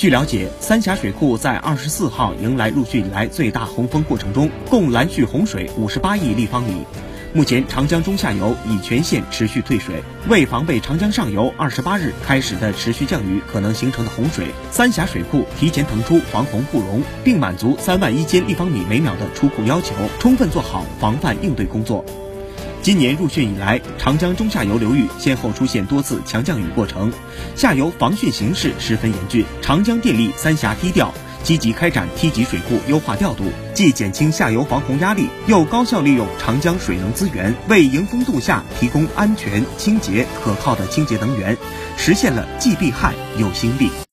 据了解，三峡水库在二十四号迎来陆续以来最大洪峰过程中，共拦蓄洪水五十八亿立方米。目前，长江中下游已全线持续退水。为防备长江上游二十八日开始的持续降雨可能形成的洪水，三峡水库提前腾出防洪护容，并满足三万一千立方米每秒的出库要求，充分做好防范应对工作。今年入汛以来，长江中下游流域先后出现多次强降雨过程，下游防汛形势十分严峻。长江电力三峡梯调积极开展梯级水库优化调度，既减轻下游防洪压力，又高效利用长江水能资源，为迎峰度夏提供安全、清洁、可靠的清洁能源，实现了既避旱又兴利。